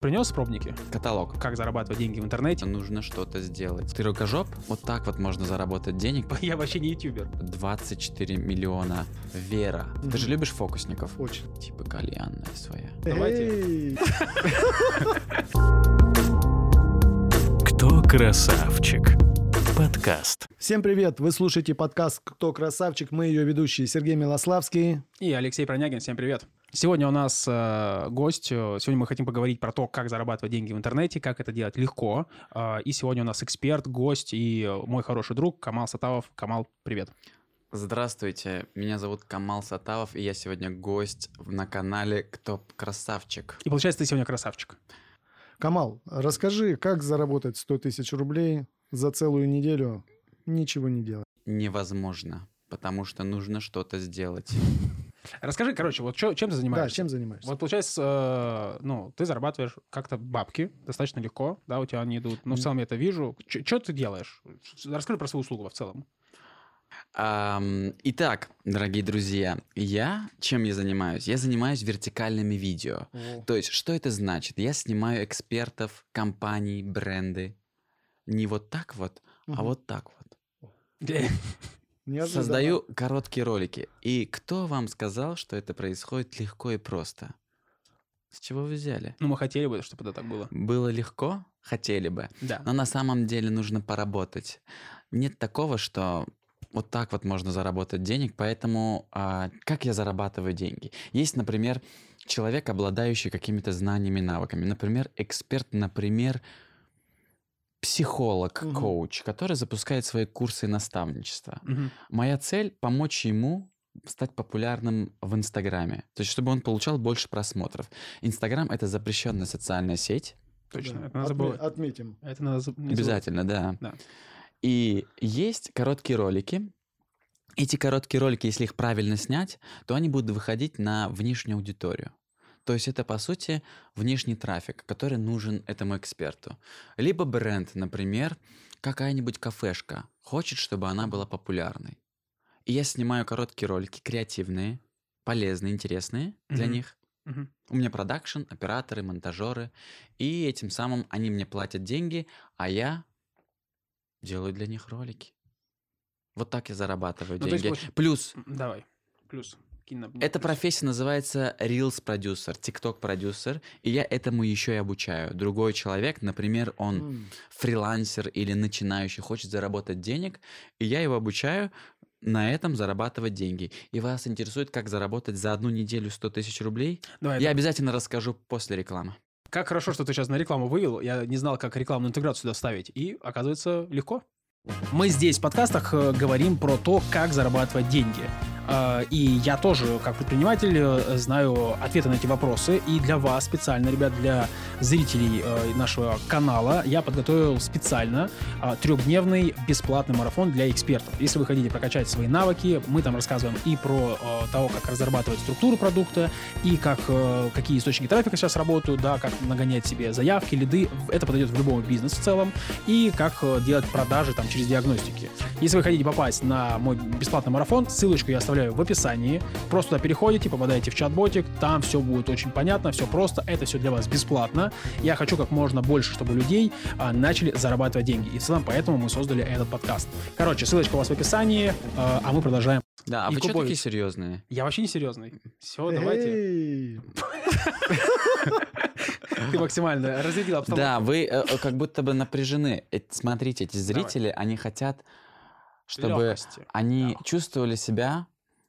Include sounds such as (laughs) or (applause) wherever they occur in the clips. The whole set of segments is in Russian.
Принес пробники? Каталог. Как зарабатывать деньги в интернете? Нужно что-то сделать. Ты рукожоп? Вот так вот можно заработать денег. (laughs) Я вообще не ютубер. 24 миллиона. Вера. Ты же любишь фокусников? Очень. Типа кальянная своя. (laughs) Давайте. Кто красавчик? Подкаст. Всем привет! Вы слушаете подкаст «Кто красавчик?». Мы ее ведущие Сергей Милославский. И Алексей Пронягин, всем привет. Сегодня у нас э, гость. э, Сегодня мы хотим поговорить про то, как зарабатывать деньги в интернете, как это делать легко. Э, и сегодня у нас эксперт, гость и э, мой хороший друг Камал Сатавов. Камал, привет. Здравствуйте, меня зовут Камал Сатавов, и я сегодня гость на канале «Кто красавчик?». И получается, ты сегодня красавчик. Камал, расскажи, как заработать 100 тысяч рублей за целую неделю, ничего не делать. Невозможно, потому что нужно что-то сделать. (laughs) Расскажи, короче, вот чё- чем ты занимаешься? Да, чем занимаешься? Вот получается, э, ну, ты зарабатываешь как-то бабки достаточно легко, да, у тебя они идут. Ну, в целом я это вижу. Что ты делаешь? Расскажи про свою услугу в целом. Итак, дорогие друзья, я чем я занимаюсь? Я занимаюсь вертикальными видео. То есть, что это значит? Я снимаю экспертов, компаний, бренды. Не вот так вот, а Мгм. вот так вот. Неожиданно. Создаю короткие ролики. И кто вам сказал, что это происходит легко и просто? С чего вы взяли? Ну, мы хотели бы, чтобы это так было. Было легко? Хотели бы. Да. Но на самом деле нужно поработать. Нет такого, что вот так вот можно заработать денег, поэтому а, как я зарабатываю деньги? Есть, например, человек, обладающий какими-то знаниями, навыками. Например, эксперт, например, психолог, Мгм. коуч, который запускает свои курсы наставничества. Мгм. Моя цель — помочь ему стать популярным в Инстаграме. То есть, чтобы он получал больше просмотров. Инстаграм — это запрещенная социальная сеть. Точно. Да. Это надо Отме- было. Отметим. Это надо. Обязательно, да. Да. И есть короткие ролики. Эти короткие ролики, если их правильно снять, то они будут выходить на внешнюю аудиторию. То есть это, по сути, внешний трафик, который нужен этому эксперту. Либо бренд, например, какая-нибудь кафешка хочет, чтобы она была популярной. И я снимаю короткие ролики, креативные, полезные, интересные для Мгм. них. Мгм. У меня продакшн, операторы, монтажеры. И этим самым они мне платят деньги, а я делаю для них ролики. Вот так я зарабатываю Ну, есть деньги. получ- Плюс, Давай. Плюс. На- эта профессия называется Reels продюсер, TikTok продюсер, и я этому еще и обучаю. Другой человек, например, он М. фрилансер или начинающий, хочет заработать денег, и я его обучаю на этом зарабатывать деньги. И вас интересует, как заработать за одну неделю 100 тысяч рублей? Давай, Я это- обязательно расскажу после рекламы. Как хорошо, что ты сейчас на рекламу вывел. Я не знал, как рекламную интеграцию сюда ставить. И, оказывается, легко. Мы здесь в подкастах э, говорим про то, как зарабатывать деньги. Э, И я тоже, как предприниматель, э, знаю ответы на эти вопросы. И для вас специально, ребят, для зрителей э, нашего канала, я подготовил специально трехдневный бесплатный марафон для экспертов. Если вы хотите прокачать свои навыки, мы там рассказываем и про того, как разрабатывать структуру продукта, и как, какие источники трафика сейчас работают, да, как нагонять себе заявки, лиды. Это подойдет в любой бизнес в целом. И как делать продажи там через диагностики. Если вы хотите попасть на мой бесплатный марафон, ссылочку я оставляю в описании. Просто туда переходите, попадаете в чат-ботик, там все будет очень понятно, все просто, это все для вас бесплатно. Я хочу как можно больше, чтобы людей а, начали зарабатывать деньги. И в целом поэтому мы создали этот подкаст. Короче, ссылочка у вас в описании, а а мы продолжаем. Да, а И вы что такие серьезные? Я вообще не серьезный. Все, давайте. Ты максимально разрядил обстановку. Да, вы э, э, как будто бы напряжены. Э, Смотрите, эти зрители, они хотят, чтобы Лёгкости. они Да. чувствовали себя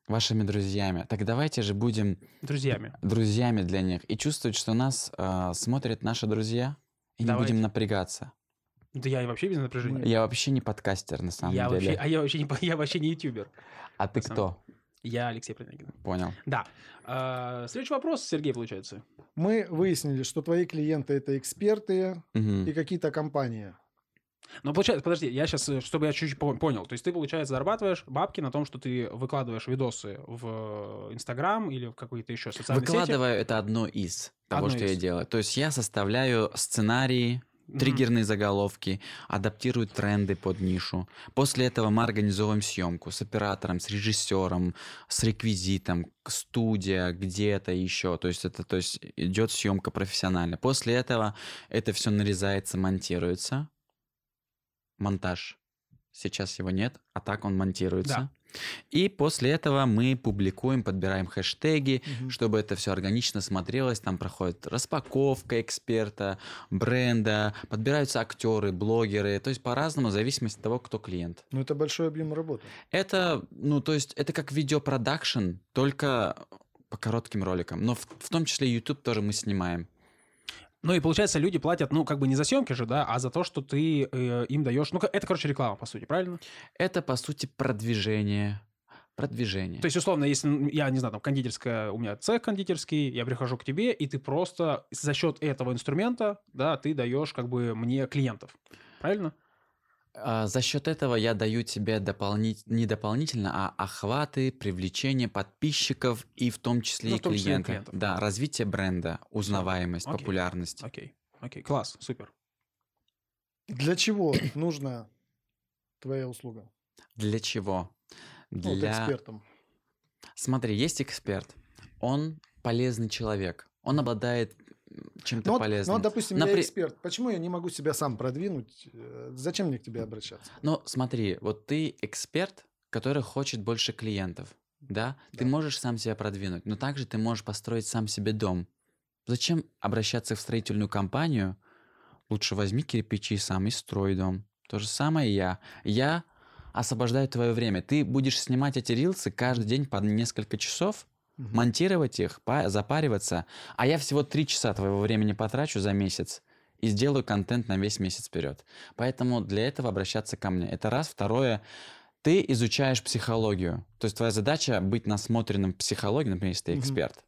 вашими друзьями. Так давайте же будем Друзьями. друзьями для них и чувствовать, что нас э, смотрят наши друзья, и не Давайте. будем напрягаться. Да я вообще без напряжения. Я вообще не подкастер на самом Я деле. вообще, а я вообще не, (laughs) я вообще не ютубер. А ты самом кто? Я Алексей Пронягин. Понял. Да. А, следующий вопрос, Сергей, получается. Мы выяснили, что твои клиенты это эксперты Мгм. и какие-то компании. Но получается, подожди, я сейчас, чтобы я чуть-чуть пон- понял. То есть ты, получается, зарабатываешь бабки на том, что ты выкладываешь видосы в Инстаграм или в какие-то еще социальные сети. Выкладываю это одно из того, Одно что я из. делаю. То есть я составляю сценарии, триггерные заголовки, адаптируют тренды под нишу. После этого мы организовываем съемку с оператором, с режиссером, с реквизитом, студия, где-то еще. То есть это то есть идет съемка профессионально. После этого это все нарезается, монтируется. Монтаж. Сейчас его нет, а так он монтируется. И после этого мы публикуем, подбираем хэштеги, Мгм. чтобы это все органично смотрелось. Там проходит распаковка эксперта, бренда, подбираются актеры, блогеры. То есть по-разному, в зависимости от того, кто клиент. Ну, это большой объем работы. Это, ну, то есть это как видеопродакшн, только по коротким роликам. Но в, в том числе YouTube тоже мы снимаем. Ну и получается, люди платят, ну, как бы не за съемки же, да, а за то, что ты э, им даешь. Ну, это, короче, реклама, по сути, правильно? Это, по сути, продвижение. Продвижение. То есть, условно, если я не знаю, там кондитерская, у меня цех кондитерский, я прихожу к тебе, и ты просто за счет этого инструмента, да, ты даешь как бы мне клиентов. Правильно? А, За счет этого я даю тебе дополнить, не дополнительно, а охваты, привлечение подписчиков и в том числе Ну, и том числе клиентов. клиентов. Да, развитие бренда, узнаваемость, Окей. популярность. Окей. Окей, класс, супер. Для чего нужна твоя услуга? Для чего? Ну, вот Для... экспертом. Смотри, есть эксперт. Он полезный человек. Он обладает чем-то Ну, ну, полезным. вот, допустим, я Напри- эксперт. Почему я не могу себя сам продвинуть? Э, Зачем мне к тебе обращаться? Ну, смотри, вот ты эксперт, который хочет больше клиентов, да? Ты Да. можешь сам себя продвинуть, но также ты можешь построить сам себе дом. Зачем обращаться в строительную компанию? Лучше возьми кирпичи сам и строй дом. То же самое и я. Я освобождаю твое время. Ты будешь снимать эти рилсы каждый день по несколько часов, Мгм. монтировать их, па- запариваться, а я всего три часа твоего времени потрачу за месяц и сделаю контент на весь месяц вперед. Поэтому для этого обращаться ко мне. Это раз. Второе, ты изучаешь психологию. То есть твоя задача быть насмотренным в психологии, например, если ты эксперт,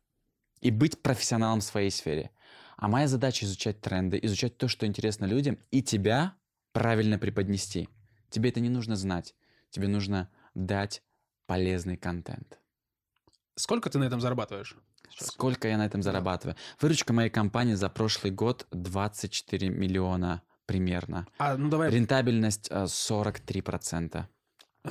и быть профессионалом в своей сфере. А моя задача изучать тренды, изучать то, что интересно людям, и тебя правильно преподнести. Тебе это не нужно знать. Тебе нужно дать полезный контент. Сколько ты на этом зарабатываешь? сейчас? Сколько я на этом зарабатываю? Выручка моей компании за прошлый год 24 миллиона примерно. А, ну давай, Рентабельность э, 43%.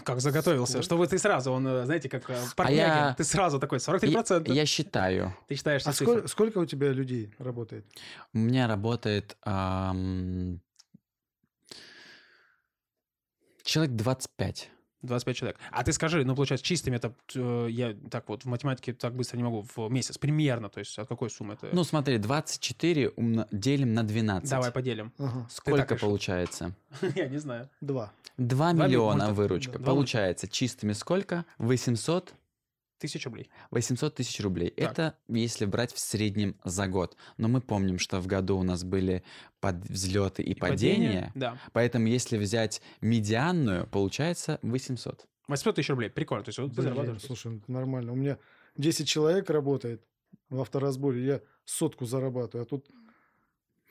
как заготовился, Сколько? чтобы ты сразу, он, э, знаете, как э, Паркнягин, я- ты сразу такой, И- 43%, Я считаю. ты считаешь А сколько, сколько у тебя людей работает? У меня работает ам, человек 25. 25 человек. А ты скажи, ну, получается, чистыми это, э, я так вот в математике так быстро не могу, в месяц, примерно, то есть от какой суммы это? Ну, смотри, 24 умно- делим на 12. Давай поделим. Ага. Сколько получается? (laughs) Я не знаю. Два. 2 Два ми- миллиона выручка. Получается чистыми сколько? 800 Тысяча рублей. 800 тысяч рублей. Так. Это если брать в среднем за год. Но мы помним, что в году у нас были под взлеты и, И падения. Да. Поэтому если взять медианную, получается 800. 800 тысяч рублей. Прикольно. То есть вот ты Блин, зарабатываешь. слушай, ну это нормально. У меня 10 человек работает в авторазборе, я сотку зарабатываю, а тут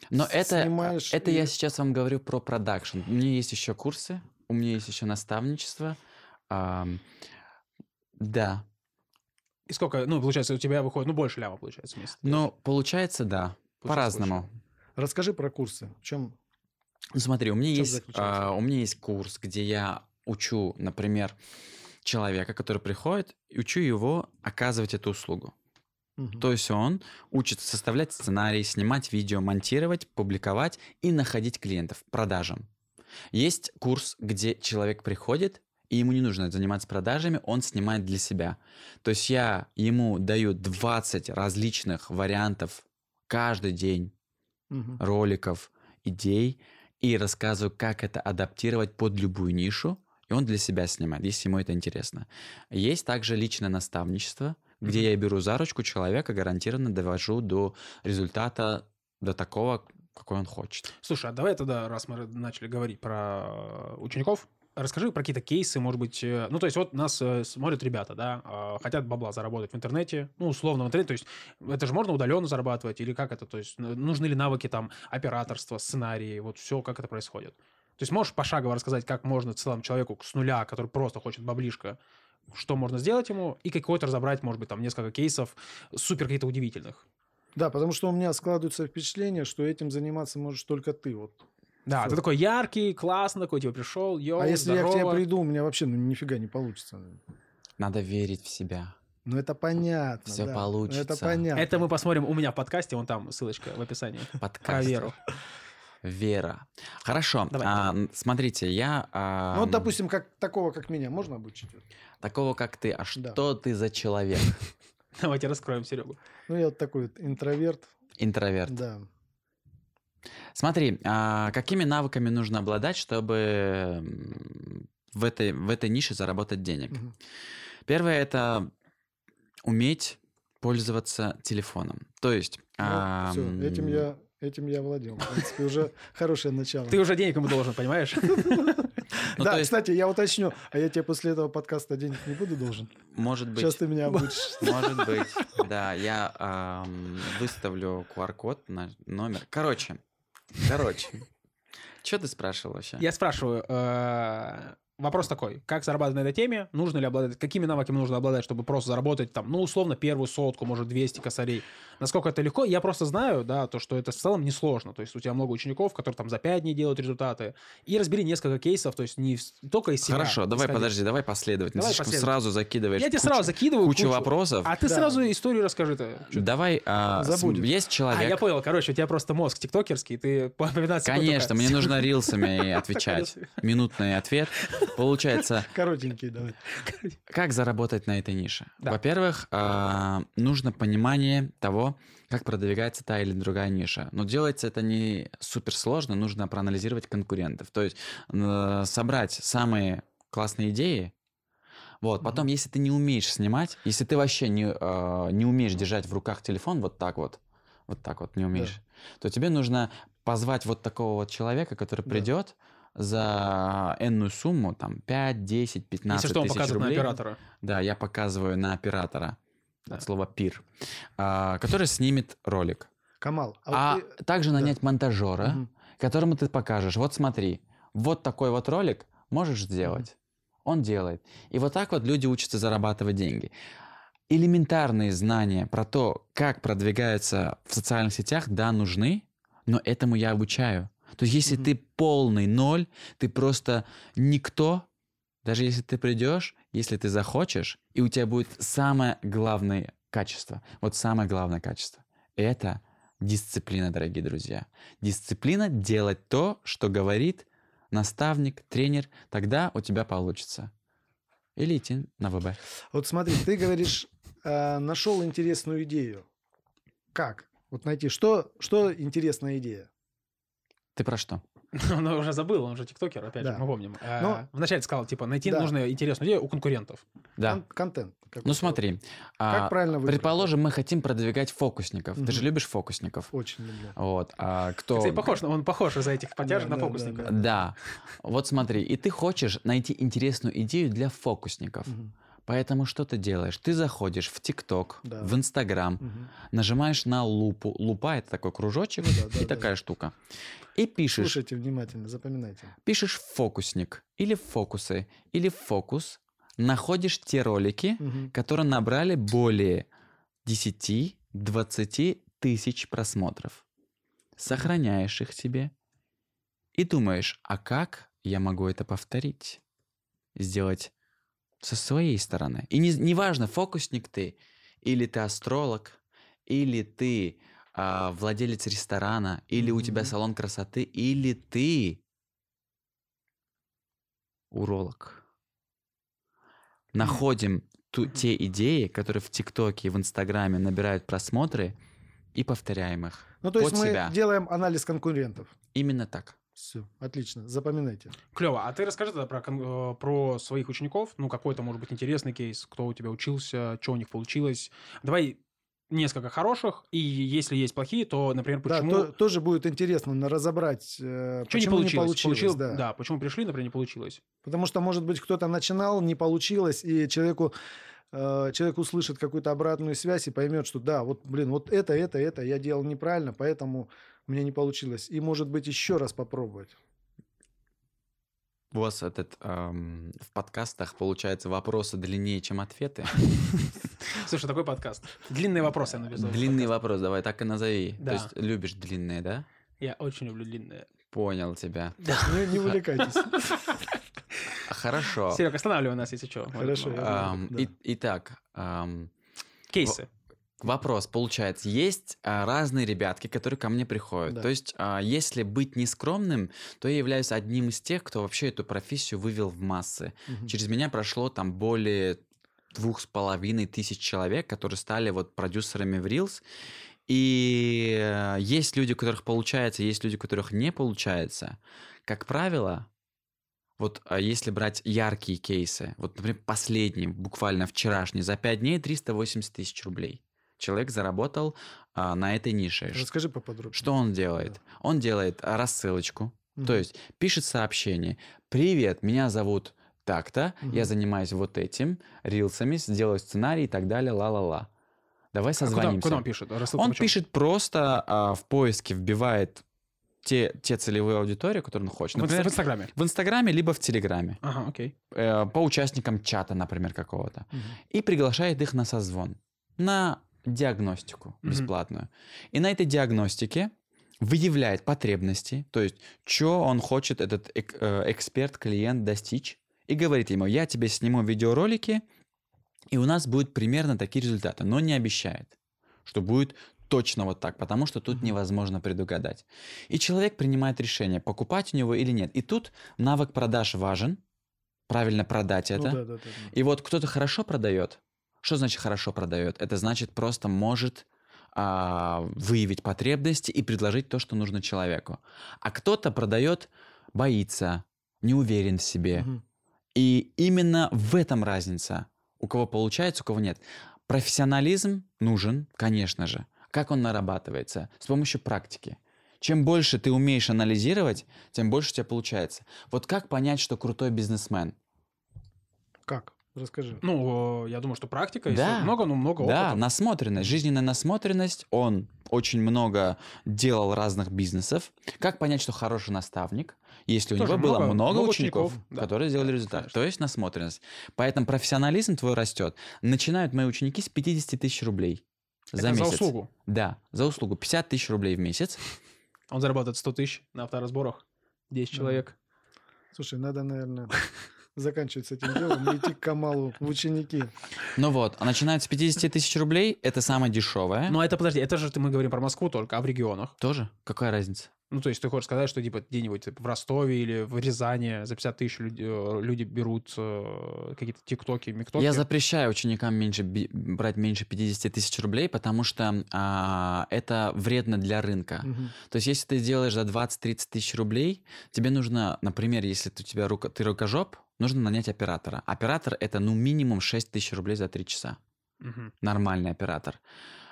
Но это, снимаешь это и- я сейчас вам говорю про продакшн. У меня есть еще курсы, у меня есть еще наставничество. Ам, да. И сколько, ну, получается, у тебя выходит, ну, больше ляма, получается, в месяц. Но получается, да. По-разному. Расскажи про курсы. В чем? Ну, смотри, у меня есть, а, у меня есть курс, где я учу, например, человека, который приходит, и учу его оказывать эту услугу. То есть он учится составлять сценарий, снимать видео, монтировать, публиковать и находить клиентов, продажам. Есть курс, где человек приходит, и ему не нужно заниматься продажами, он снимает для себя. То есть я ему даю 20 различных вариантов каждый день Мгм. роликов, идей и рассказываю, как это адаптировать под любую нишу, и он для себя снимает, если ему это интересно. Есть также личное наставничество, где я беру за ручку человека, гарантированно довожу до результата, до такого, какой он хочет. Слушай, а давай тогда, раз мы начали говорить про учеников, расскажи про какие-то кейсы, может быть, э, ну, то есть вот нас э, смотрят ребята, да, а, хотят бабла заработать в интернете, ну, условно в интернете, то есть это же можно удаленно зарабатывать или как это, то есть н- нужны ли навыки там операторства, сценарии, вот все, как это происходит. То есть можешь пошагово рассказать, как можно целому человеку с нуля, который просто хочет баблишко, что можно сделать ему, и какой-то разобрать, может быть, там несколько кейсов супер каких-то удивительных. Да, потому что у меня складывается впечатление, что этим заниматься можешь только ты. Вот Да, Всё. ты такой яркий, классно, такой, типа, пришел, йоу, А если я к тебе здорово. приду, у меня вообще ну, нифига не получится. Надо верить в себя. Ну это понятно. Всё да. получится. Это понятно. Это мы посмотрим у меня в подкасте, вон там ссылочка в описании. Подкаст. Про веру. Вера. Хорошо. Давай. а, смотрите, я... а, Ну, вот, допустим, как такого, как меня, можно обучить? Такого, как ты. А Да. что ты за человек? (laughs) Давайте раскроем Серегу. Ну, я вот такой вот интроверт. Интроверт. Да. Смотри, а, какими навыками нужно обладать, чтобы в этой, в этой нише заработать денег? Мгм. Первое – это уметь пользоваться телефоном. То есть... Ну, всё, ам, этим я, этим я владел. В принципе, уже хорошее начало. Ты уже денег ему должен, понимаешь? (laughs) ну, да, кстати, я уточню, а я тебе после этого подкаста денег не буду должен? может быть... Сейчас ты меня обучишь. (laughs) Может быть, да. Я выставлю QR-код на номер. Короче, короче. Что ты спрашивал вообще? Я спрашиваю, э, вопрос такой, как зарабатывать на этой теме, нужно ли обладать, какими навыками нужно обладать, чтобы просто заработать там, ну, условно, первую сотку, может, 200 косарей. Насколько это легко? Я просто знаю, да, то, что это в целом несложно. То есть у тебя много учеников, которые там за 5 дней делают результаты. И разбери несколько кейсов, то есть не только из себя. Хорошо, давай исходя. подожди, давай последовательно. Давай Слишком сразу закидываешь Я тебе кучу- сразу закидываю кучу вопросов. А ты Да. сразу историю расскажи-то. Чё- Давай, а, Забудет. есть А, человек... я понял, короче, у тебя просто мозг тиктокерский, ты (laughs) по 15 секунд Конечно, мне нужно (laughs) рилсами отвечать. Минутный ответ. Получается, (laughs) Коротенький, давай. как заработать на этой нише? Да. Во-первых, а, нужно понимание того, как продвигается та или другая ниша. Но делается это не супер сложно, нужно проанализировать конкурентов. То есть собрать самые классные идеи. Вот, потом, если ты не умеешь снимать, если ты вообще не, э, не умеешь держать в руках телефон вот так вот, вот так вот не умеешь, то тебе нужно позвать вот такого вот человека, который Да. За энную сумму, там 5, 10, 15 Если что, он тысяч показывает на рублей. оператора. Да, я показываю на оператора. Да. От слова пир. а, который снимет ролик. Камал, А, а, вот ты- также да. нанять монтажера, Мгм. которому ты покажешь. Вот смотри, вот такой вот ролик можешь сделать. Он делает. И вот так вот люди учатся зарабатывать деньги. Элементарные знания про то, как продвигаются в социальных сетях, да, нужны, но этому я обучаю. То есть, если Мгм. ты полный ноль, ты просто никто, даже если ты придешь, если ты захочешь, и у тебя будет самое главное качество, вот самое главное качество, это дисциплина, дорогие друзья. Дисциплина делать то, что говорит наставник, тренер, тогда у тебя получится. Или идти на ВБ. Вот смотри, ты говоришь, э, нашел интересную идею. Как? Вот найти, что, что интересная идея? Ты про что? (laughs) Он уже забыл, он же тиктокер, опять Да. же, мы помним. А, Ну, Вначале сказал, типа, найти да. нужно интересную идею у конкурентов. Да. Кон- контент. Ну смотри, Как а, правильно выбрать? предположим, мы хотим продвигать фокусников. Ты же любишь фокусников. Очень люблю. Вот. А кто... Кстати, похож, на- он похож из-за этих подтяжек Да, на да, фокусника. да, Да. Вот смотри, и ты хочешь найти интересную идею для фокусников. Мгм. Поэтому что ты делаешь? Ты заходишь в ТикТок, Да. в Инстаграм, Мгм. нажимаешь на лупу. Лупа это такой кружочек Ну да, да, и да. такая штука. И пишешь, Слушайте внимательно, запоминайте. пишешь фокусник или фокусы или фокус, находишь те ролики, Мгм. которые набрали более 10-20 тысяч просмотров. Сохраняешь их себе и думаешь, а как я могу это повторить? Сделать со своей стороны. И не, неважно, фокусник ты, или ты астролог, или ты а, владелец ресторана, или у тебя салон красоты, или ты уролог. Находим ту- те идеи, которые в ТикТоке и в Инстаграме набирают просмотры, и повторяем их. Ну, то есть Под мы себя. делаем анализ конкурентов. Именно так. Все, отлично, запоминайте. Клево. А ты расскажи тогда про, э, про своих учеников. Ну, какой-то, может быть, интересный кейс. Кто у тебя учился, что у них получилось. Давай несколько хороших. И если есть плохие, то, например, почему... Да, то- тоже будет интересно разобрать, э, Что не почему получилось? получилось. Получил- да. да, почему пришли, например, не получилось. Потому что, может быть, кто-то начинал, не получилось, и человеку, э, человек услышит какую-то обратную связь и поймет, что да, вот, блин, вот это, это, это я делал неправильно, поэтому у меня не получилось. И, может быть, еще раз попробовать. У вас этот эм, в подкастах получается вопросы длиннее, чем ответы. (laughs) Слушай, такой подкаст. Длинные вопросы я написал. Длинный вопрос, давай так и назови. Да. То есть любишь длинные, да? Я очень люблю длинные. Понял тебя. Не, не увлекайтесь. (laughs) Хорошо. Серег, останавливай нас, если что. Хорошо, Ам, Да. и- Итак, ам, Кейсы. Вопрос, получается, есть а, разные ребятки, которые ко мне приходят. Да. То есть, а, если быть нескромным, то я являюсь одним из тех, кто вообще эту профессию вывел в массы. Мгм. Через меня прошло там более двух с половиной тысяч человек, которые стали вот продюсерами в Reels. И э, есть люди, у которых получается, есть люди, у которых не получается. Как правило, вот а, если брать яркие кейсы, вот, например, последний, буквально вчерашний, за 5 дней 380 тысяч рублей. Человек заработал а, на этой нише. Расскажи поподробнее. Что он делает? Он делает а, рассылочку, Мгм. то есть пишет сообщение. Привет, меня зовут так-то, я Мгм. занимаюсь вот этим, рилсами, сделаю сценарий и так далее, ла-ла-ла. Давай А куда, созвонимся. куда он пишет? Рассылка Он пишет просто а, в поиске, вбивает те, те целевые аудитории, которые он хочет. Например, в Инстаграме. в Инстаграме, либо в Телеграме. Ага, окей. Э, по участникам чата, например, какого-то. Мгм. И приглашает их на созвон. На диагностику бесплатную. И на этой диагностике выявляет потребности, то есть, что он хочет, этот эк- э, эксперт, клиент достичь, и говорит ему, я тебе сниму видеоролики, и у нас будут примерно такие результаты, но не обещает, что будет точно вот так, потому что тут невозможно предугадать. И человек принимает решение, покупать у него или нет. И тут навык продаж важен, правильно продать Ну это. да, да, да, да. И вот кто-то хорошо продает. Что значит хорошо продает? Это значит просто может а, выявить потребности и предложить то, что нужно человеку. А кто-то продает, боится, не уверен в себе. Мгм. И именно в этом разница. У кого получается, у кого нет. Профессионализм нужен, конечно же. Как он нарабатывается? С помощью практики. Чем больше ты умеешь анализировать, тем больше у тебя получается. Вот как понять, что крутой бизнесмен? Как? Расскажи. Ну, я думаю, что практика. если Да. Много, ну, много Да, опыта. насмотренность, жизненная насмотренность. Он очень много делал разных бизнесов. Как понять, что хороший наставник? Если у Тоже него было много- много, учеников, учеников, да. которые сделали результат. Конечно. То есть насмотренность. Поэтому профессионализм твой растет. Начинают мои ученики с 50 тысяч рублей за Это за месяц. услугу. Да, за услугу. 50 тысяч рублей в месяц. Он зарабатывает 100 тысяч на авторазборах. 10 Да. человек. Слушай, надо, наверное, (laughs) заканчивать с этим делом и идти к Камалу в ученики. Ну вот, а начинают с 50 тысяч рублей. Это самое дешевое. Но это, подожди, это же ты- мы говорим про Москву только, а в регионах? Тоже? Какая разница? Ну, то есть ты хочешь сказать, что типа где-нибудь типа, в Ростове или в Рязани за 50 тысяч люди, э, люди берут э, какие-то тиктоки, миктоки? Я запрещаю ученикам меньше брать меньше 50 тысяч рублей, потому что а, это вредно для рынка. Мгм. То есть, если ты делаешь за 20-30 тысяч рублей, тебе нужно, например, если ты, у тебя рука, ты рукожоп, нужно нанять оператора. Оператор это ну минимум 6 тысяч рублей за 3 часа. Мгм. Нормальный оператор.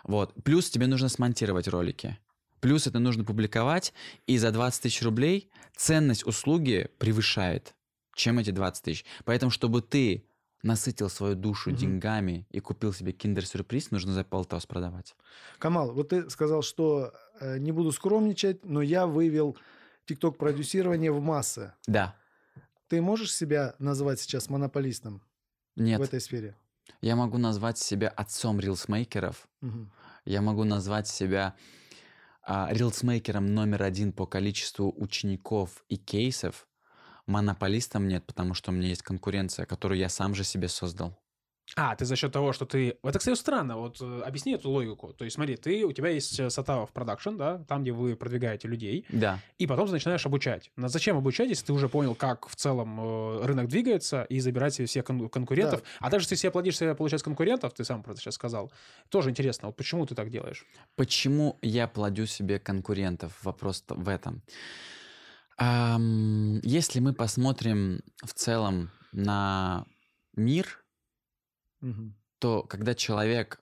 Вот. Плюс тебе нужно смонтировать ролики. Плюс это нужно публиковать, и за 20 тысяч рублей ценность услуги превышает, чем эти 20 тысяч. Поэтому, чтобы ты насытил свою душу Мгм. деньгами и купил себе киндер-сюрприз, нужно за полтос продавать. Камал, вот ты сказал, что э, не буду скромничать, но я вывел тикток-продюсирование в массы. Да. Ты можешь себя назвать сейчас монополистом Нет. в этой сфере? Я могу назвать себя отцом рилсмейкеров. Мгм. Я могу назвать себя рилсмейкером номер один по количеству учеников и кейсов. Монополистом нет, потому что у меня есть конкуренция, которую я сам же себе создал. А, ты за счет того, что ты... Это, кстати, странно. Вот э, объясни эту логику. То есть смотри, ты, у тебя есть э, Сатава в продакшн, да, там, где вы продвигаете людей, Да. и потом ты начинаешь обучать. Но зачем обучать, если ты уже понял, как в целом э, рынок двигается, и забирать себе всех кон- конкурентов? А также, если себе плодишь себе, получается, конкурентов, ты сам про это сейчас сказал, тоже интересно, вот почему ты так делаешь? Почему я плодю себе конкурентов? Вопрос в этом. Если мы посмотрим в целом на мир, Мгм. то когда человек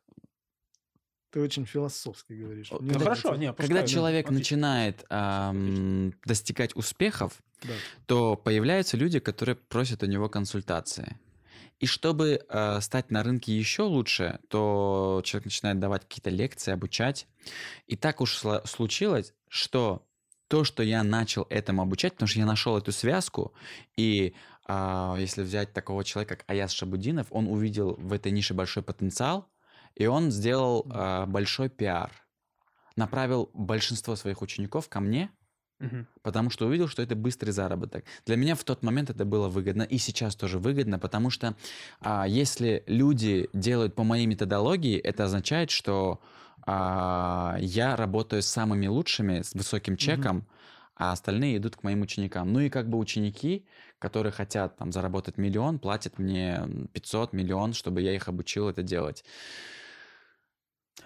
Ты очень философски говоришь. Мне Ну, нравится. хорошо, не, Когда пускай, ну, человек отлично. начинает ам, достигать успехов, Да. то появляются люди, которые просят у него консультации. И чтобы э, стать на рынке еще лучше, то человек начинает давать какие-то лекции, обучать. И так уж случилось, что то, что я начал этому обучать, потому что я нашел эту связку, и если взять такого человека, как Аяс Шабудинов, он увидел в этой нише большой потенциал, и он сделал а, большой пиар. Направил большинство своих учеников ко мне, Мгм. потому что увидел, что это быстрый заработок. Для меня в тот момент это было выгодно, и сейчас тоже выгодно, потому что а, если люди делают по моей методологии, это означает, что а, я работаю с самыми лучшими, с высоким чеком, а остальные идут к моим ученикам. Ну и как бы ученики, которые хотят там заработать миллион, платят мне 500, миллион, чтобы я их обучил это делать.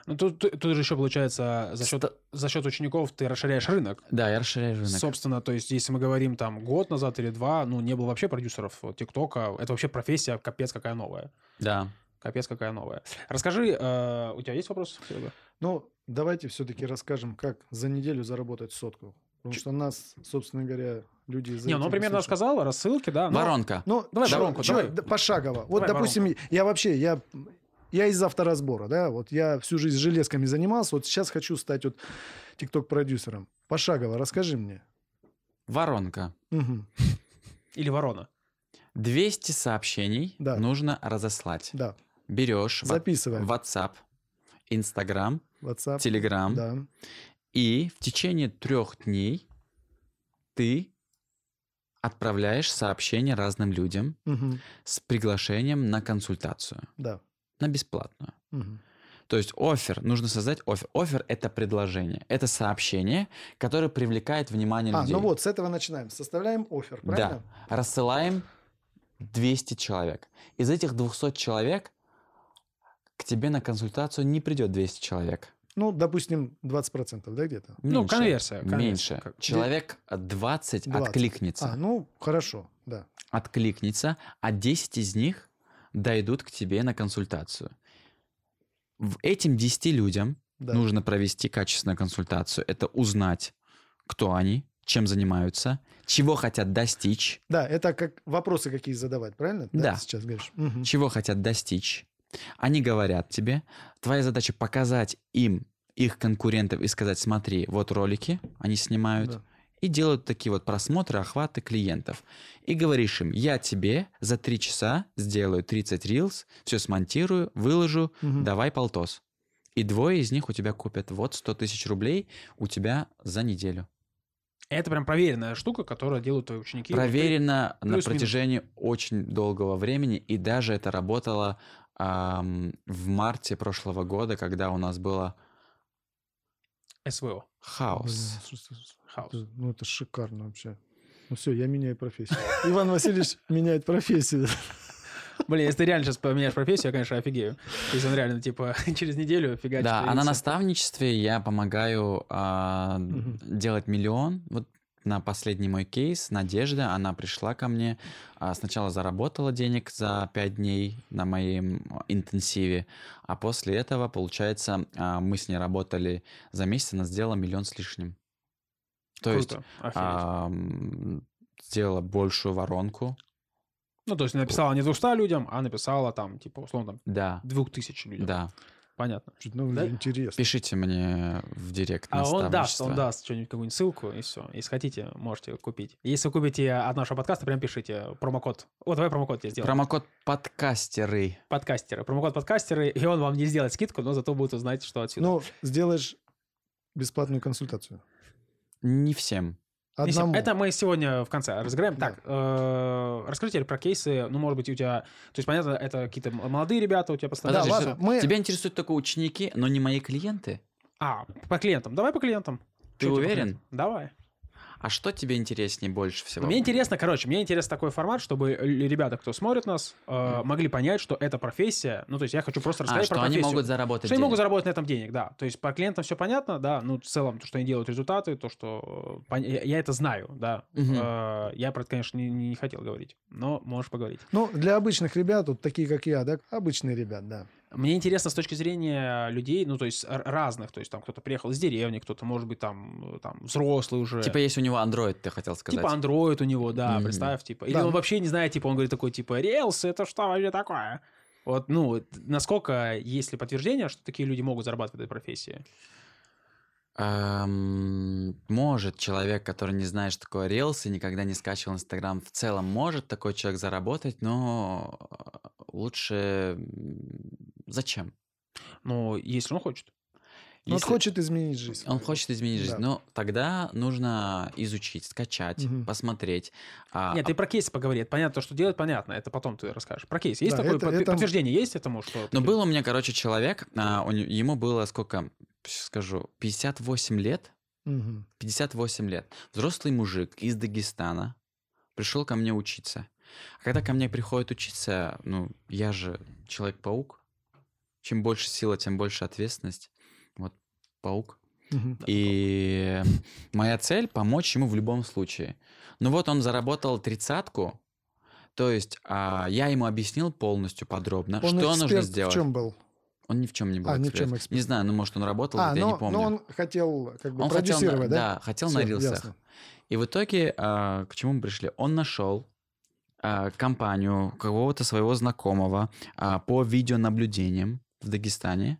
Ну, тут, тут- же еще получается за счет, за счет учеников ты расширяешь рынок. Да, я расширяю рынок. Собственно, то есть, если мы говорим там год назад или два, ну, не было вообще продюсеров ТикТока. Это вообще профессия капец какая новая. Да. Капец какая новая. Расскажи, э, у тебя есть вопрос? Серега? Ну, давайте все-таки расскажем, как за неделю заработать сотку. Потому что нас, собственно говоря, люди... Не, ну, примерно рассказал, рассылки, да. но- Воронка. Ну, Давай чё- воронку, чё, давай. да, пошагово. Вот, Давай допустим, я вообще, я, я из авторазбора, да, вот я всю жизнь железками занимался, вот сейчас хочу стать вот тикток-продюсером. Пошагово, расскажи мне. Воронка. Мгм. Или ворона. 200 сообщений Да. нужно разослать. Да, Берешь ва- записываем. WhatsApp, Instagram, WhatsApp. Telegram, Да. И в течение трех дней ты отправляешь сообщение разным людям Мгм. с приглашением на консультацию, Да. на бесплатную. Мгм. То есть офер, нужно создать офер. Офер – это предложение, это сообщение, которое привлекает внимание А, людей. ну вот, с этого начинаем. Составляем офер, правильно? Да. Рассылаем 200 человек. Из этих 200 человек к тебе на консультацию не придет 200 человек. Ну, допустим, 20%, да, где-то? Ну, Меньше. конверсия, конверсия. Меньше. Как- Человек 20, 20. откликнется. А, ну, хорошо, да. Откликнется, а 10 из них дойдут к тебе на консультацию. В этим 10 людям да. нужно провести качественную консультацию. Это узнать, кто они, чем занимаются, чего хотят достичь, Да, это как вопросы какие задавать, правильно? Да. ты сейчас говоришь. Мгм. чего хотят достичь. Они говорят тебе, твоя задача показать им их конкурентов и сказать, смотри, вот ролики они снимают, Да. и делают такие вот просмотры, охваты клиентов. И говоришь им, я тебе за три часа сделаю 30 рилс, все смонтирую, выложу, Мгм. давай полтос. И двое из них у тебя купят вот 100 тысяч рублей у тебя за неделю. Это прям проверенная штука, которую делают твои ученики. Проверено на протяжении очень долгого времени, и даже это работало в марте прошлого года, когда у нас было СВО. хаос. Хаос. Ну, это шикарно вообще. Ну все, я меняю профессию. Иван Васильевич меняет профессию. Блин, если ты реально сейчас поменяешь профессию, я, конечно, офигею. То есть он реально, типа, (laughs) через неделю фигачит. Да, а на наставничестве я помогаю а, Мгм. делать миллион. Вот на последний мой кейс Надежда, она пришла ко мне, а, сначала заработала денег за 5 дней на моем интенсиве, а после этого, получается, а, мы с ней работали за месяц, она сделала миллион с лишним. То есть Круто, офигеть. ам, сделала большую воронку, Ну, то есть написала не 200 людям, а написала там, типа, условно, там, да, 2000 людям. да. Понятно. Ну, Да? интересно. Пишите мне в директ А он даст, он даст что-нибудь, какую-нибудь ссылку, и все. Если хотите, можете купить. Если вы купите от нашего подкаста, прям пишите промокод. О, давай промокод я сделаю. Промокод подкастеры. Подкастеры. Промокод подкастеры, и он вам не сделает скидку, но зато будет узнать, что отсюда. Ну, сделаешь бесплатную консультацию. Не всем. Одному. Это мы сегодня в конце разбираем. Да. Так, э, расскажите про кейсы. Ну, может быть, у тебя... То есть, понятно, это какие-то молодые ребята у тебя постоянно. Да, ладно, что- мы- Тебя интересуют только ученики, но не мои клиенты? А, по клиентам. Давай по клиентам. Ты по уверен? клиентам? Давай. А что тебе интереснее больше всего? Мне интересно, короче, мне интересен такой формат, чтобы ребята, кто смотрит нас, э, могли понять, что это профессия. Ну, то есть я хочу просто а, рассказать что про они профессию. могут заработать Что они могут денег. заработать на этом денег, да. То есть по клиентам все понятно, да. Ну, в целом, то, что они делают результаты, то, что... э, пон- Я, я это знаю, да. Мгм. Э, Я про это, конечно, не, не хотел говорить, но можешь поговорить. Ну, для обычных ребят, вот такие, как я, да, обычные ребят, да. Мне интересно с точки зрения людей, ну, то есть разных. То есть там кто-то приехал из деревни, кто-то, может быть, там, там взрослый уже. Типа есть у него Android, ты хотел сказать. Типа Android у него, да, Мгм. представь, типа. Или Да. он вообще не знает, типа, он говорит такой, типа, Reels, это что вообще такое? Вот, ну, насколько есть ли подтверждение, что такие люди могут зарабатывать в этой профессии? Эм, может человек, который не знает, что такое Reels и никогда не скачивал Инстаграм, в целом может такой человек заработать, но э, лучше зачем? Ну, если он хочет. Ну, Если- хочет изменить жизнь. Он хочет изменить жизнь, Да. но тогда нужно изучить, скачать, Мгм. посмотреть. А, Нет, ты про кейс поговори. Это понятно, то, что делать, понятно. Это потом ты расскажешь. Про кейс. Есть Да, такое это- под- это- подтверждение? Есть этому, что... Ну, ты- был у меня, короче, человек, а, у ему было сколько, скажу, 58 лет, Мгм. 58 лет. Взрослый мужик из Дагестана пришел ко мне учиться. А когда ко мне приходит учиться, ну, я же Человек-паук. Чем больше сила, тем больше ответственность. Вот, паук. И моя цель — помочь ему в любом случае. Ну вот он заработал тридцатку, то есть а, я ему объяснил полностью подробно, Он что нужно эксперт сделать. в чем был? Он ни в чем не был А, ни в эксперт. чем эксперт. Не знаю, ну может он работал, А, вот я не но, помню. но он хотел как бы Он хотел продюсировать, да? да, хотел Всё, на рилсах. ясно. И в итоге, а, к чему мы пришли? Он нашел а, компанию какого-то своего знакомого а, по видеонаблюдениям в Дагестане.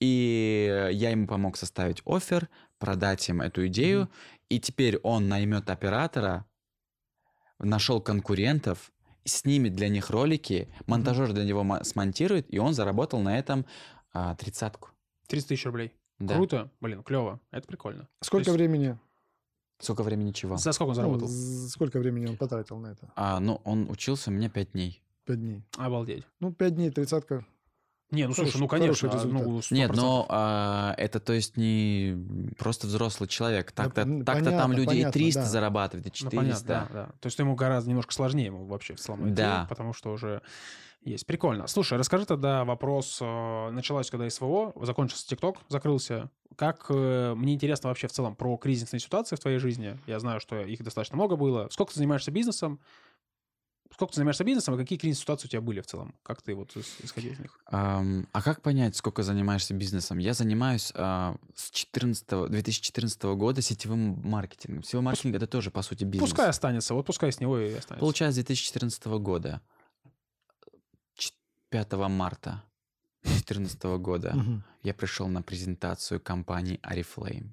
И я ему помог составить офер, продать им эту идею. Мгм. И теперь он наймет оператора, нашел конкурентов, снимет для них ролики, монтажер для него мо- смонтирует, и он заработал на этом а, тридцатку. 30 тысяч рублей. Да. Круто. Блин, клево. Это прикольно. Сколько То есть- времени? Сколько времени чего? За сколько он ну, заработал? з- сколько времени он потратил на это? А, ну, он учился у меня пять дней. Пять дней. Обалдеть. Ну, пять дней, тридцатка. Не, ну слушай, ну конечно, а, ну, результат. 100%. Нет, но а, это то есть не просто взрослый человек. Так-то, так-то там понятно, люди и понятно, 300 да. зарабатывают, и Ну, 400. понятно, да, да. То есть ему гораздо немножко сложнее ему вообще в целом найти, Да. потому что уже есть. Прикольно. Слушай, расскажи тогда вопрос. э, Началось когда СВО, закончился ТикТок, закрылся. Как, э, мне интересно вообще в целом про кризисные ситуации в твоей жизни. Я знаю, что их достаточно много было. Сколько ты занимаешься бизнесом? Сколько ты занимаешься бизнесом, и какие кризисные ситуации у тебя были в целом? Как ты вот ис- исходил из них? А как понять, сколько занимаешься бизнесом? Я занимаюсь а, с 14, 2014 года сетевым маркетингом. Сетевой маркетинг это тоже, по сути, бизнес. Пускай останется, вот пускай с него и останется. Получается, с 2014 года, Ч- 5 марта 2014 года, я пришел на презентацию компании Oriflame.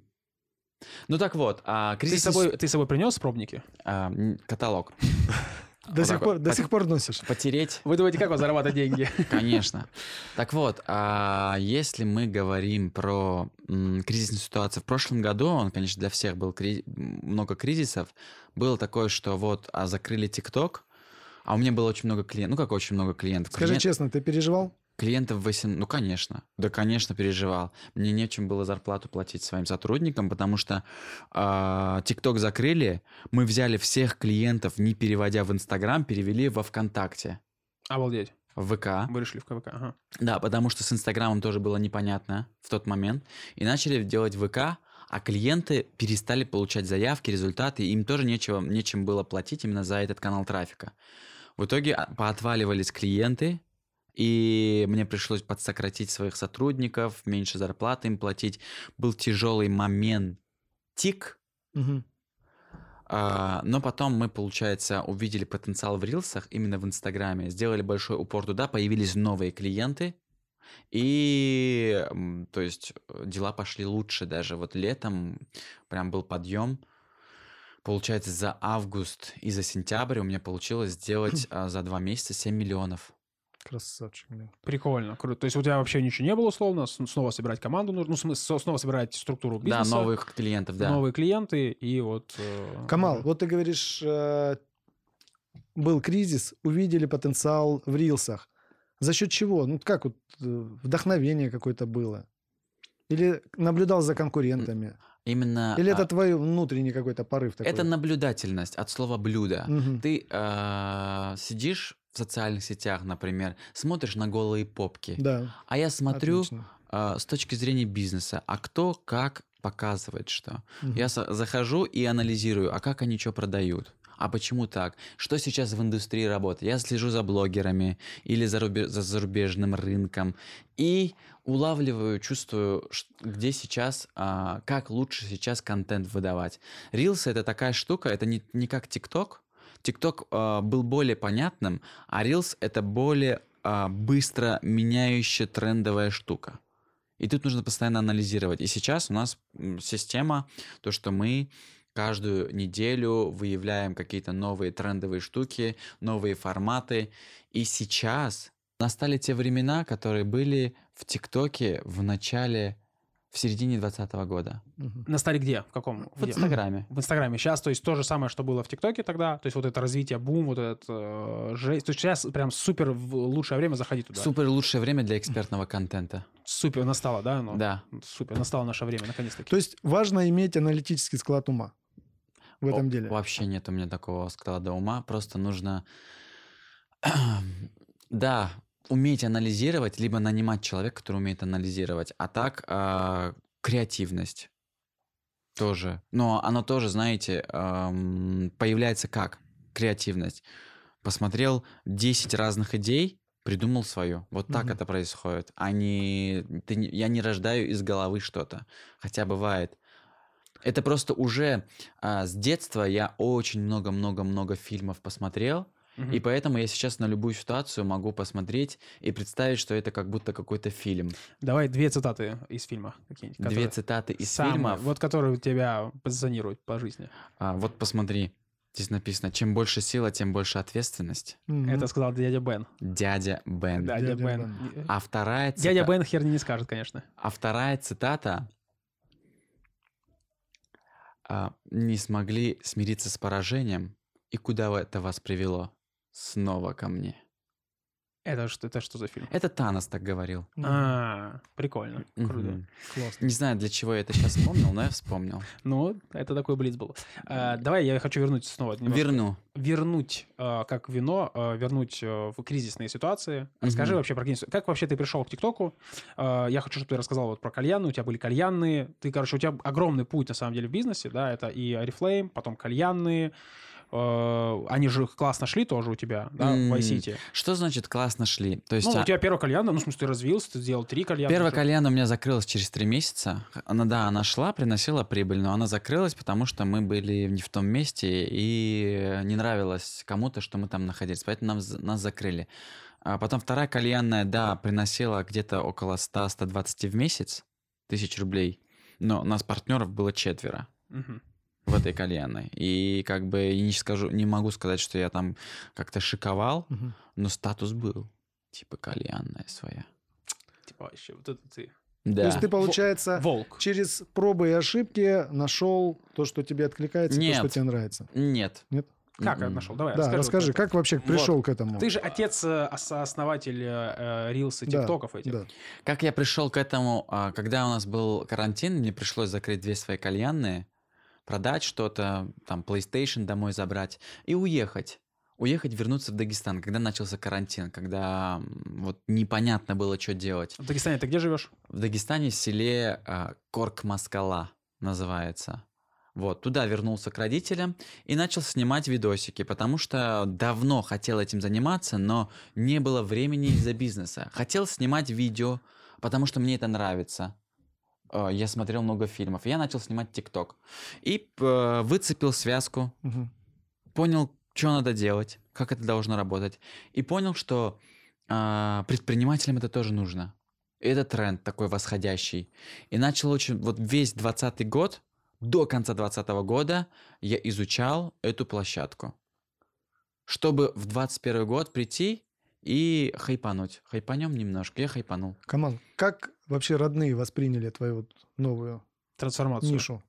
Ну так вот, а, Ты с, кризис... собой, ты с собой принес пробники? а, каталог. (laughs) До Вот сих пор, вот. до сих пор носишь. Потереть Вы думаете, как он зарабатывает деньги? (laughs) Конечно. Так вот, а если мы говорим про м, кризисную ситуацию, в прошлом году, он, конечно, для всех был кри- много кризисов, было такое, что вот а закрыли ТикТок, а у меня было очень много клиентов, ну как очень много клиентов. Скажи Клиент- честно, ты переживал? Клиентов 8, ну конечно, да, конечно, переживал. Мне нечем было зарплату платить своим сотрудникам, потому что а, ТикТок закрыли, мы взяли всех клиентов, не переводя в Инстаграм, перевели во ВКонтакте, Обалдеть. в ВК. Вы решили в КВК. Ага. Да, потому что с Инстаграмом тоже было непонятно в тот момент. И начали делать ВК, а клиенты перестали получать заявки, результаты, им тоже нечего, нечем было платить именно за этот канал трафика. В итоге а, поотваливались клиенты, и мне пришлось подсократить своих сотрудников, меньше зарплаты им платить. Был тяжелый момент тик, Мгм. а, но потом мы, получается, увидели потенциал в рилсах именно в Инстаграме, сделали большой упор туда, появились новые клиенты, и, то есть, э, дела пошли лучше даже. Вот летом прям был подъем. Получается, за август и за сентябрь у меня получилось сделать (clears throat) а, за два месяца 7 миллионов. Красавчик, блин. Прикольно, круто. То есть у тебя вообще ничего не было условно, снова собирать команду нужно, ну, со- снова собирать структуру бизнеса, Да, новых клиентов, да. новые клиенты и вот... э, Камал, мгм. вот ты говоришь, э, был кризис, увидели потенциал в рилсах. За счет чего? Ну, как вот э, вдохновение какое-то было? Или наблюдал за конкурентами? Именно... Или а, это твой внутренний какой-то порыв такой? это наблюдательность от слова блюдо. Мгм. Ты а, сидишь в социальных сетях, например, смотришь на голые попки, Да, а я смотрю а, с точки зрения бизнеса, а кто как показывает что. Мгм. Я захожу и анализирую, а как они что продают. А почему так? Что сейчас в индустрии работает? Я слежу за блогерами или за, рубе- за зарубежным рынком и улавливаю, чувствую, где сейчас, а, как лучше сейчас контент выдавать. Рилсы это такая штука, это не, не как ТикТок. ТикТок а, был более понятным, а Reels это более а, быстро меняющая трендовая штука. И тут нужно постоянно анализировать. И сейчас у нас система, то, что мы каждую неделю выявляем какие-то новые трендовые штуки, новые форматы. И сейчас настали те времена, которые были в ТикТоке в начале В середине 2020 года. Мгм. На стали где? В каком? В Где? Инстаграме. В Инстаграме. Сейчас, то есть, то же самое, что было в ТикТоке тогда. То есть, вот это развитие, бум, вот это э, жесть. То есть, сейчас прям супер лучшее время заходить туда. Супер лучшее время для экспертного контента. Супер настало, да? Ну, Да. Супер, настало наше время, наконец-таки. То есть важно иметь аналитический склад ума в этом О, деле. Вообще нет у меня такого склада ума. Просто нужно, (clears throat) да, уметь анализировать, либо нанимать человека, который умеет анализировать. А так а, креативность тоже. Но оно тоже, знаете, ам, появляется как креативность. Посмотрел 10 разных идей, придумал свою. Вот так Мгм. это происходит. А не, ты я не рождаю из головы что-то. Хотя бывает. Это просто уже а, с детства я очень много-много-много фильмов посмотрел, Мгм. и поэтому я сейчас на любую ситуацию могу посмотреть и представить, что это как будто какой-то фильм. Давай две цитаты из фильма какие-нибудь. Две которые цитаты из самые- фильмов. Вот которые тебя позиционируют по жизни. А, вот посмотри, здесь написано: чем больше сила, тем больше ответственность. Мгм. Это сказал дядя Бен. Дядя Бен. Дядя, Дядя Бен. Бен. А вторая цита- Дядя Бен херни не скажет, конечно. А вторая цитата. а, не смогли смириться с поражением, и куда это вас привело? Снова ко мне. Это что, это что за фильм? Это Танос так говорил. А, прикольно, круто. Классно. Не знаю, для чего я это сейчас вспомнил, но я вспомнил. Ну, это такой блиц был. А, давай я хочу вернуть снова. немножко. Верну. Вернуть, а, как вино, а, вернуть а, в кризисные ситуации. Расскажи вообще про кризис. Как вообще ты пришел к ТикТоку? А, Я хочу, чтобы ты рассказал вот про кальяны. У тебя были кальянные. Ты, короче, у тебя огромный путь, на самом деле, в бизнесе. Да, это и Oriflame, потом кальянные. А, Они же классно шли тоже у тебя, да, в iCity. Что значит классно шли? То есть Ну, а, у тебя первый кальян, ну, в смысле, ты развился, ты сделал три кальяна. первая всё. кальяна у меня закрылась через три месяца. Она, да, она шла, приносила прибыль, но она закрылась, потому что мы были не в том месте и не нравилось кому-то, что мы там находились. Поэтому нам нас закрыли. А потом вторая кальянная, да, приносила где-то около 100-120 в месяц тысяч рублей. Но нас партнеров было четверо. Мгм. В этой кальянной. И как бы я не скажу, не могу сказать, что я там как-то шиковал, но статус был. Типа кальянная своя. Типа, вообще, вот это ты. Да. То есть ты, получается, Волк. через пробы и ошибки нашел то, что тебе откликается, Нет. то, что тебе нравится. Нет. Нет? Как М-м. нашел? Давай, Да, расскажи, вот как вообще Вот. пришел к этому? Ты же отец, э, ос- основатель э, Рилс и Да, ТикТоков этих. Да. Как я пришел к этому, а, когда у нас был карантин, мне пришлось закрыть две свои кальянные, продать что-то, там, PlayStation домой забрать и уехать. Уехать, вернуться в Дагестан, когда начался карантин, когда вот непонятно было, что делать. В Дагестане ты где живешь? В Дагестане, в селе а, Корк-Маскала называется. Вот, туда вернулся к родителям и начал снимать видосики, потому что давно хотел этим заниматься, но не было времени из-за бизнеса. Хотел снимать видео, потому что мне это нравится. Э, Я смотрел много фильмов. Я начал снимать ТикТок. И э, выцепил связку, Мгм. понял, что надо делать, как это должно работать, и понял, что а, предпринимателям это тоже нужно. И это тренд такой восходящий. И начал очень... Вот весь 20 год, до конца 20 года я изучал эту площадку. Чтобы в 21 год прийти и хайпануть. Хайпанем немножко. Я хайпанул. Камал, как вообще родные восприняли твою вот новую Трансформацию. нишу?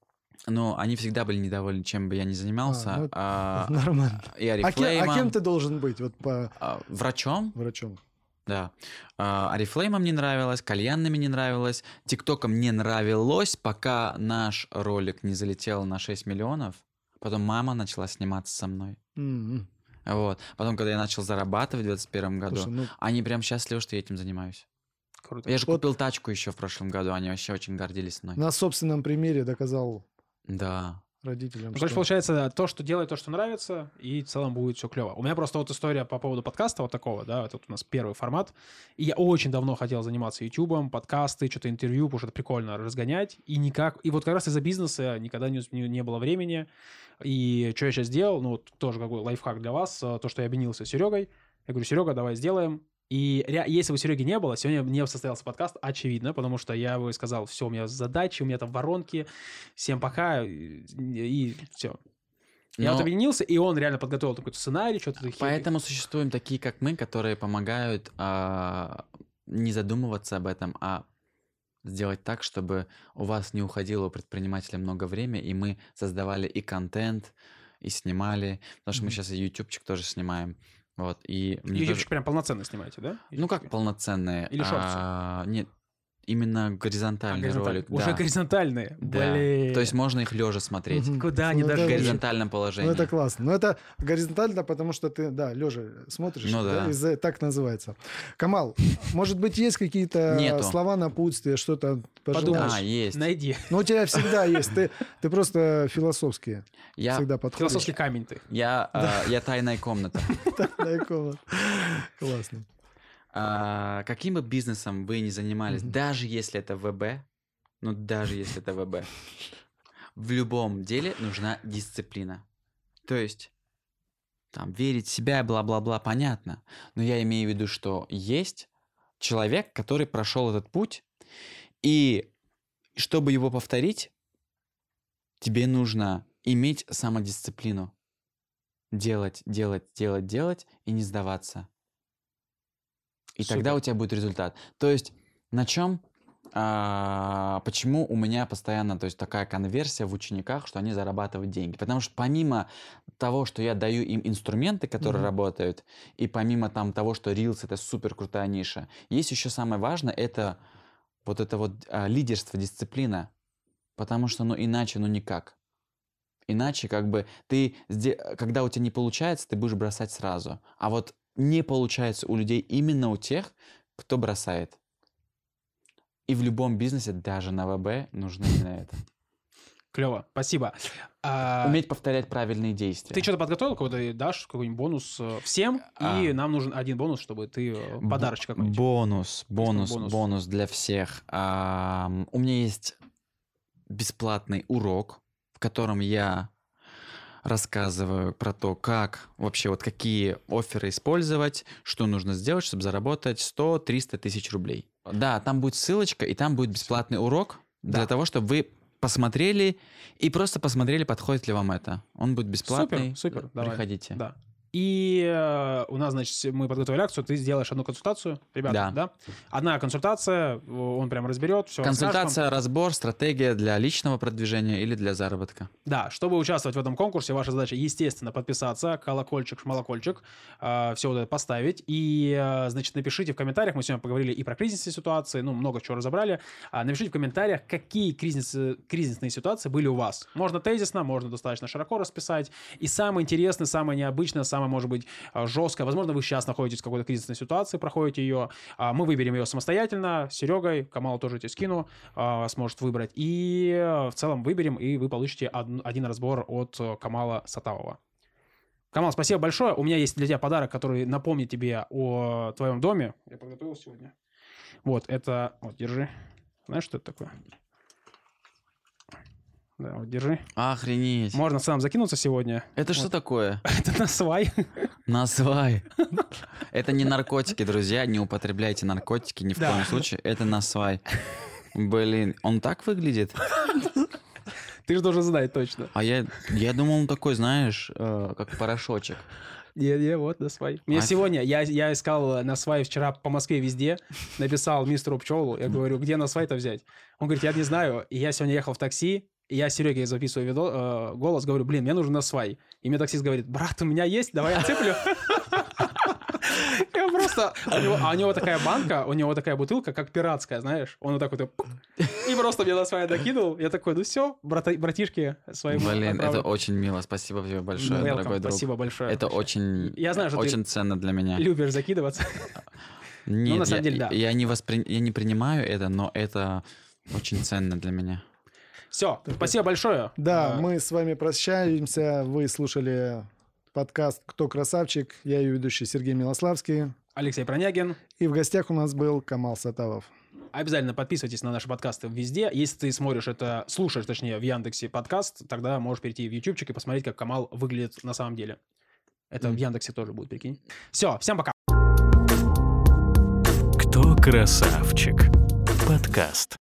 Но они всегда были недовольны, чем бы я ни занимался. ну это А, (laughs) Нормально. и А, ке- а Орифлеймом, кем ты должен быть вот по а, врачом, врачам? Да. А, Арифлеймом не нравилось, кальянными не нравилось, ТикТоком не нравилось, пока наш ролик не залетел на 6 миллионов. Потом мама начала сниматься со мной. М-м. Вот. Потом, когда я начал зарабатывать в 2021 году, Слушай, ну, они прям счастливы, что я этим занимаюсь. Круто. Я же Вот- купил тачку еще в прошлом году, они вообще очень гордились мной. на собственном примере доказал Да. родителям, Ну, что- получается, то, что делает то, что нравится, и в целом будет все клево. У меня просто вот история по поводу подкаста вот такого, да, это вот у нас первый формат. И я очень давно хотел заниматься ютубом, подкасты, что-то интервью, потому что это прикольно разгонять. И никак... И вот как раз из-за бизнеса никогда не, не, не было времени. И что я сейчас сделал, ну, вот тоже какой лайфхак для вас, э, то, что я объединился с Серегой. Я говорю, Серега, давай сделаем. И если бы Сереги не было, сегодня не состоялся подкаст, очевидно, потому что я бы сказал, все, у меня задачи, у меня там воронки, всем пока, и, все. Я Но вот объединился, и он реально подготовил какой-то сценарий, что-то такие. Поэтому существуем такие, как мы, которые помогают а, не задумываться об этом, а сделать так, чтобы у вас не уходило у предпринимателя много времени, и мы создавали и контент, и снимали, потому что мы Мгм. сейчас и ютубчик тоже снимаем. Вот, и Ютубчик тоже- прям полноценно снимаете, да? Ну, как полноценные? Или шортсы? а, Нет, именно А, горизонтальный горизонталь- ролик. Уже да. горизонтальные. Да. Блин. То есть можно их лежа смотреть. Мгм. Куда они Ну, даже В горизонтальном положении. Ну, это классно. Но это горизонтально, потому что ты, да, лежа смотришь, Ну да. из-за- так называется. Камал, может быть, есть какие-то Нету. слова напутствия, что-то Подумаешь. пожелаешь? А, есть. Найди. Ну, у тебя всегда есть. Ты, ты просто философский Я, всегда подходишь. Философский камень ты. я, а, я тайная комната. (laughs) Дай комнат. Классно. А, каким бы бизнесом вы ни занимались, Мгм. даже если это ВБ, ну даже если это ВБ, в любом деле нужна дисциплина. То есть там верить в себя, бла-бла-бла, понятно. Но я имею в виду, что есть человек, который прошел этот путь, и чтобы его повторить, тебе нужно иметь самодисциплину. Делать, делать, делать, делать и не сдаваться. И тогда Супер. у тебя будет результат. То есть на чем, почему у меня постоянно, то есть такая конверсия в учениках, что они зарабатывают деньги? Потому что помимо того, что я даю им инструменты, которые Мгм. работают, и помимо там того, что Reels это супер крутая ниша, есть еще самое важное, это вот это вот а, лидерство, дисциплина. Потому что, ну, иначе, ну, никак. Иначе, как бы, ты, когда у тебя не получается, ты будешь бросать сразу. А вот не получается у людей именно у тех, кто бросает. И в любом бизнесе, даже на ВБ, нужно именно это. Клево, спасибо. А, Уметь повторять правильные действия. Ты что-то подготовил, какой-то дашь какой-нибудь бонус э, всем, и А. нам нужен один бонус, чтобы ты э, подарочек какой-нибудь. Бонус, бонус, бонус? бонус, для всех. Ам, у меня есть бесплатный урок, в котором я рассказываю про то, как вообще вот какие оферы использовать, что нужно сделать, чтобы заработать 100-300 тысяч рублей. Да, там будет ссылочка, и там будет бесплатный урок для Да. того, чтобы вы посмотрели и просто посмотрели, подходит ли вам это. Он будет бесплатный. Супер, супер, давай. Приходите. Да. И э, у нас, значит, мы подготовили акцию, ты сделаешь одну консультацию, ребята, да? Да. Одна консультация, он прям разберет, все. Консультация, разбор, стратегия для личного продвижения или для заработка. Да, чтобы участвовать в этом конкурсе, ваша задача, естественно, подписаться, колокольчик, шмалокольчик, все вот это поставить. И, э, значит, напишите в комментариях, мы сегодня поговорили и про кризисные ситуации, ну, много чего разобрали. А, напишите в комментариях, какие кризисы, кризисные ситуации были у вас. Можно тезисно, можно достаточно широко расписать. И самое интересное, самое необычное, самое, может быть, э, жесткое, возможно, вы сейчас находитесь в какой-то кризисной ситуации, проходите ее, А, мы выберем ее самостоятельно, Серегой, Камалу тоже тебе скину, а, сможет выбрать. И э, в целом выберем, и вы получите од- один разбор от э, Камала Сатавова. Камал, спасибо большое. У меня есть для тебя подарок, который напомнит тебе о твоем доме. Я подготовил сегодня. Вот, это... Вот, держи. Знаешь, что это такое? Да, вот, держи. Охренеть. Можно сам закинуться сегодня. Это что Вот. такое? (laughs) Это на свай. Насвай. Это не наркотики, друзья. Не употребляйте наркотики ни в коем случае. Это насвай. Блин, он так выглядит? Ты же должен знать точно. А я, я думал, он такой, знаешь, э, как порошочек. Не, не, вот на свай. Мне А- сегодня, я, я искал на свай вчера по Москве везде, написал мистеру Пчелу, я говорю, где на свай-то взять? Он говорит, я не знаю. И я сегодня ехал в такси, я Сереге записываю видо, э, голос, говорю, блин, мне нужен на свай. И мне таксист говорит, брат, у меня есть, давай я цеплю. Я просто... А у него такая банка, у него такая бутылка, как пиратская, знаешь. Он вот так вот и просто мне на свай докинул. Я такой, ну все, братишки своему Блин, это отправлю». очень мило. Спасибо тебе большое, дорогой друг. Спасибо большое. Это очень, Я знаю, что очень ценно для меня. Любишь закидываться. Нет, на самом я, деле, да. я, не воспри... я не принимаю это, но это очень ценно для меня. Все, спасибо большое. Да, А, мы с вами прощаемся. Вы слушали подкаст «Кто красавчик?». Я ее ведущий Сергей Милославский. Алексей Пронягин. И в гостях у нас был Камал Сатавов. Обязательно подписывайтесь на наши подкасты везде. Если ты смотришь это, слушаешь, точнее, в Яндексе подкаст, тогда можешь перейти в Ютубчик и посмотреть, как Камал выглядит на самом деле. Это в Мгм. Яндексе тоже будет, прикинь. Все, всем пока. Кто красавчик? Подкаст.